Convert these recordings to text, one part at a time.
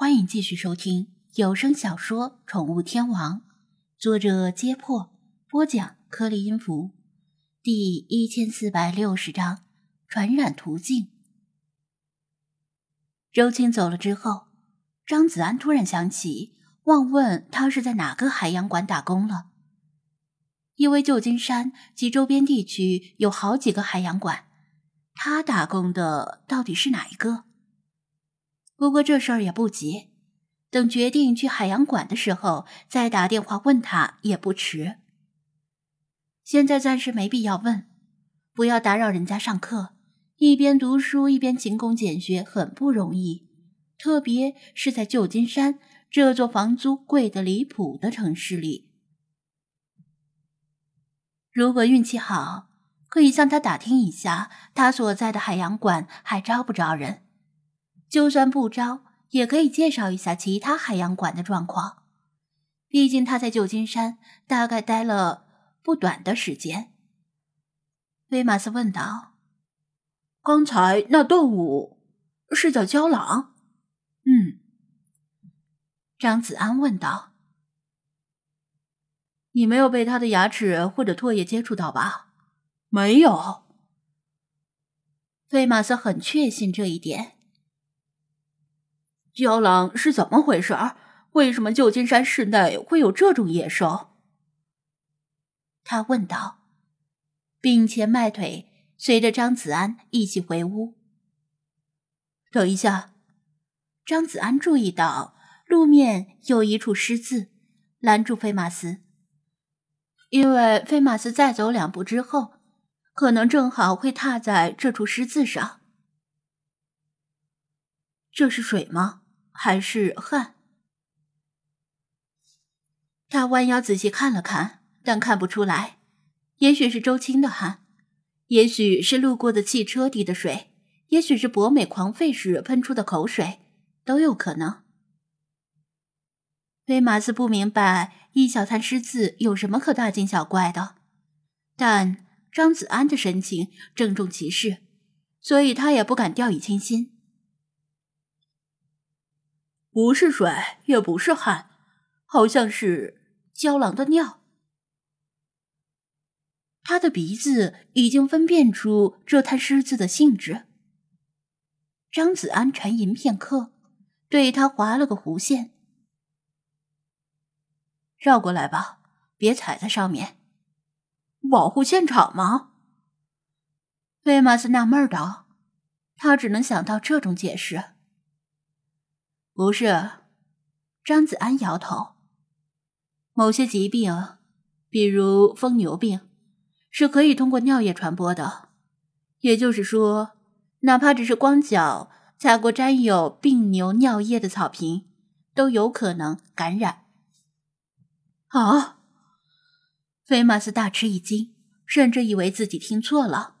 欢迎继续收听有声小说《宠物天王》，作者：揭破，播讲：颗粒音符，第一千四百六十章：传染途径。周青走了之后，张子安突然想起，忘问他是在哪个海洋馆打工了。因为旧金山及周边地区有好几个海洋馆，他打工的到底是哪一个？不过这事儿也不急，等决定去海洋馆的时候再打电话问他也不迟。现在暂时没必要问，不要打扰人家上课，一边读书一边勤工俭学很不容易，特别是在旧金山这座房租贵得离谱的城市里。如果运气好，可以向他打听一下，他所在的海洋馆还招不招人。就算不招，也可以介绍一下其他海洋馆的状况。毕竟他在旧金山大概待了不短的时间。威马斯问道：“刚才那动物是叫郊狼？”“嗯。”张子安问道：“你没有被他的牙齿或者唾液接触到吧？”“没有。”威马斯很确信这一点。郊狼是怎么回事？为什么旧金山市内会有这种野兽？他问道，并且迈腿随着张子安一起回屋。等一下，张子安注意到路面有一处湿渍，拦住菲马斯，因为菲马斯再走两步之后，可能正好会踏在这处湿渍上。这是水吗？还是汗？他弯腰仔细看了看，但看不出来。也许是周青的汗，也许是路过的汽车滴的水，也许是博美狂吠时喷出的口水，都有可能。威马斯不明白一小滩湿渍有什么可大惊小怪的，但张子安的神情郑重其事，所以他也不敢掉以轻心。不是水，也不是汗，好像是胶囊的尿。他的鼻子已经分辨出这滩湿渍的性质。张子安沉吟片刻，对他划了个弧线：“绕过来吧，别踩在上面，保护现场吗？”威马斯纳闷道，他只能想到这种解释。不是，张子安摇头。某些疾病，比如疯牛病，是可以通过尿液传播的。也就是说，哪怕只是光脚踩过沾有病牛尿液的草坪，都有可能感染。啊！菲马斯大吃一惊，甚至以为自己听错了。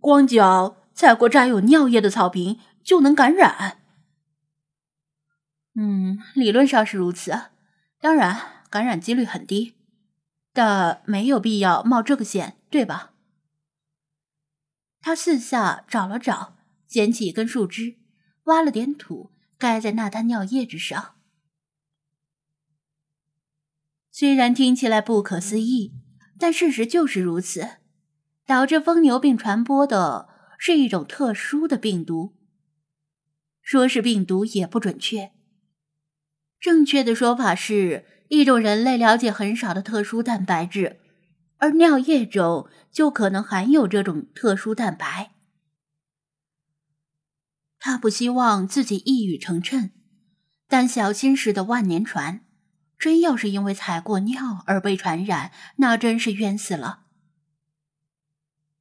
光脚踩过沾有尿液的草坪就能感染？嗯，理论上是如此，当然感染几率很低，但没有必要冒这个险，对吧？他四下找了找，捡起一根树枝，挖了点土，盖在那滩尿液之上。虽然听起来不可思议，但事实就是如此。导致疯牛病传播的是一种特殊的病毒，说是病毒也不准确。正确的说法是一种人类了解很少的特殊蛋白质，而尿液中就可能含有这种特殊蛋白。他不希望自己一语成谶，但小心驶的万年船，真要是因为踩过尿而被传染，那真是冤死了。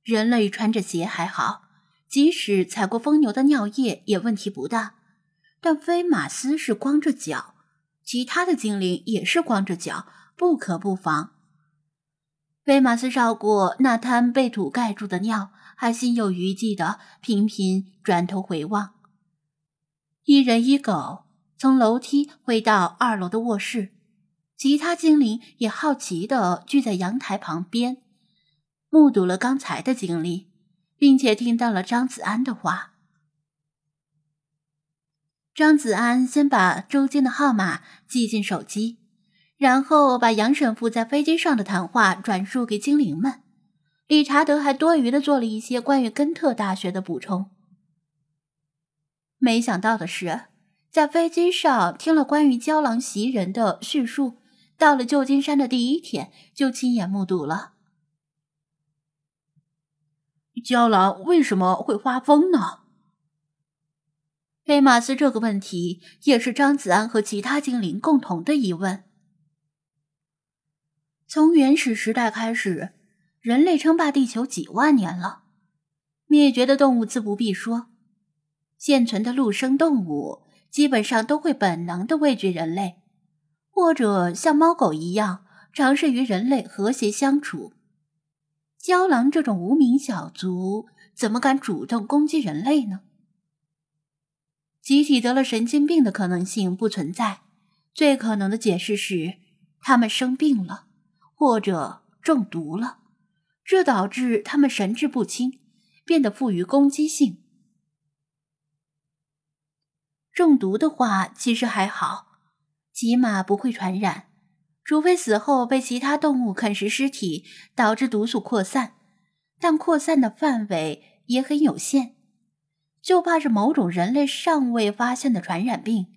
人类穿着鞋还好，即使踩过疯牛的尿液也问题不大，但飞马斯是光着脚。其他的精灵也是光着脚，不可不防。威马斯绕过那滩被土盖住的尿，还心有余悸的频频转头回望。一人一狗从楼梯回到二楼的卧室，其他精灵也好奇的聚在阳台旁边，目睹了刚才的经历，并且听到了张子安的话。张子安先把周金的号码记进手机，然后把杨神父在飞机上的谈话转述给精灵们。理查德还多余的做了一些关于根特大学的补充。没想到的是，在飞机上听了关于胶囊袭人的叙述，到了旧金山的第一天就亲眼目睹了。胶囊为什么会发疯呢？黑马斯这个问题也是张子安和其他精灵共同的疑问。从原始时代开始。人类称霸地球几万年了，灭绝的动物自不必说，现存的陆生动物基本上都会本能的畏惧人类，或者像猫狗一样尝试与人类和谐相处。郊狼这种无名小卒怎么敢主动攻击人类呢？集体得了神经病的可能性不存在，最可能的解释是他们生病了，或者中毒了。这导致他们神志不清，变得富于攻击性。中毒的话，其实还好，起码不会传染，除非死后被其他动物啃食尸体，导致毒素扩散。但扩散的范围也很有限，就怕是某种人类尚未发现的传染病，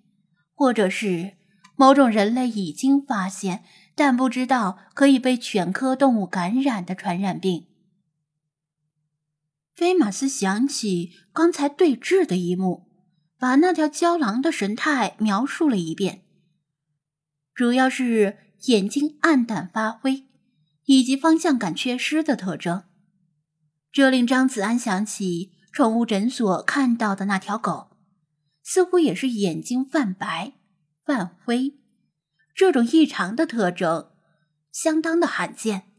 或者是某种人类已经发现。但不知道可以被犬科动物感染的传染病。菲马斯想起刚才对峙的一幕，把那条郊狼的神态描述了一遍，主要是眼睛暗淡发灰，以及方向感缺失的特征。这令张子安想起宠物诊所看到的那条狗，似乎也是眼睛泛白、泛灰。这种异常的特征相当的罕见。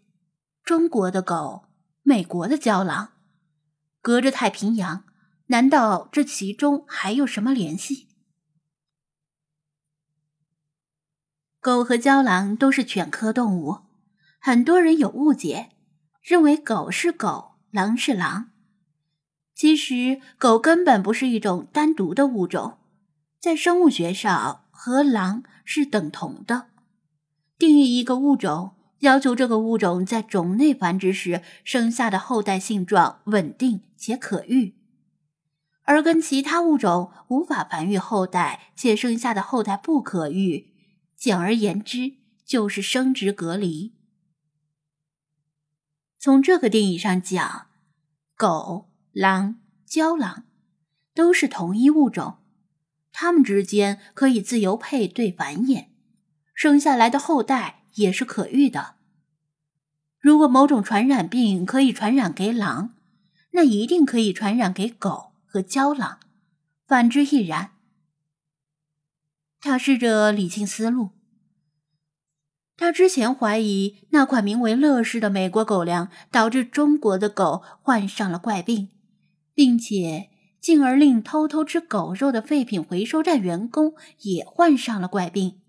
中国的狗，美国的郊狼，隔着太平洋，难道这其中还有什么联系？狗和郊狼都是犬科动物，很多人有误解，认为狗是狗，狼是狼。其实，狗根本不是一种单独的物种，在生物学上和狼。是等同的。定义一个物种，要求这个物种在种内繁殖时生下的后代性状稳定且可育，而跟其他物种无法繁育后代且生下的后代不可育，简而言之就是生殖隔离。从这个定义上讲，狗、狼、郊狼都是同一物种。它们之间可以自由配对繁衍，生下来的后代也是可育的。如果某种传染病可以传染给狼，那一定可以传染给狗和郊狼，反之亦然。他试着理清思路。他之前怀疑那款名为“乐事”的美国狗粮导致中国的狗患上了怪病，并且。进而令偷偷吃狗肉的废品回收站员工也患上了怪病，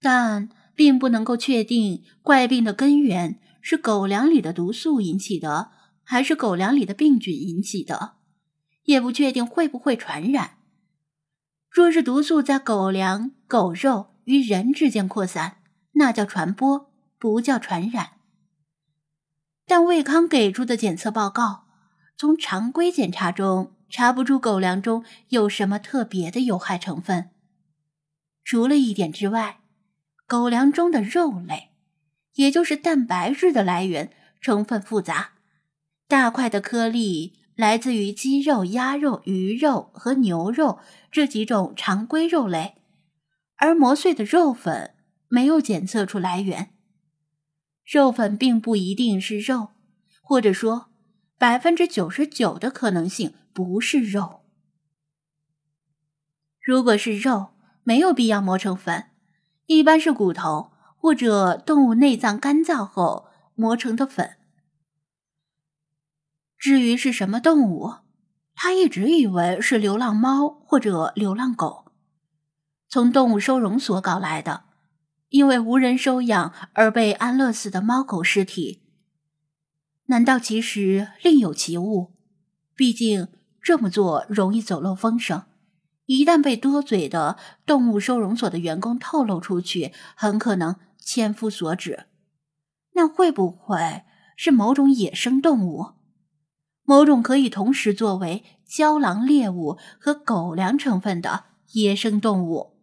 但并不能够确定怪病的根源是狗粮里的毒素引起的，还是狗粮里的病菌引起的，也不确定会不会传染。若是毒素在狗粮、狗肉与人之间扩散，那叫传播，不叫传染。但卫康给出的检测报告，从常规检查中。查不出狗粮中有什么特别的有害成分，除了一点之外，狗粮中的肉类，也就是蛋白质的来源成分复杂，大块的颗粒来自于鸡肉、鸭肉、鱼肉和牛肉这几种常规肉类，而磨碎的肉粉没有检测出来源，肉粉并不一定是肉，或者说百分之九十九的可能性。不是肉。如果是肉，没有必要磨成粉，一般是骨头或者动物内脏干燥后磨成的粉。至于是什么动物，他一直以为是流浪猫或者流浪狗，从动物收容所搞来的，因为无人收养而被安乐死的猫狗尸体。难道其实另有其物？毕竟。这么做容易走漏风声，一旦被多嘴的动物收容所的员工透露出去，很可能千夫所指。那会不会是某种野生动物？某种可以同时作为郊狼猎物和狗粮成分的野生动物？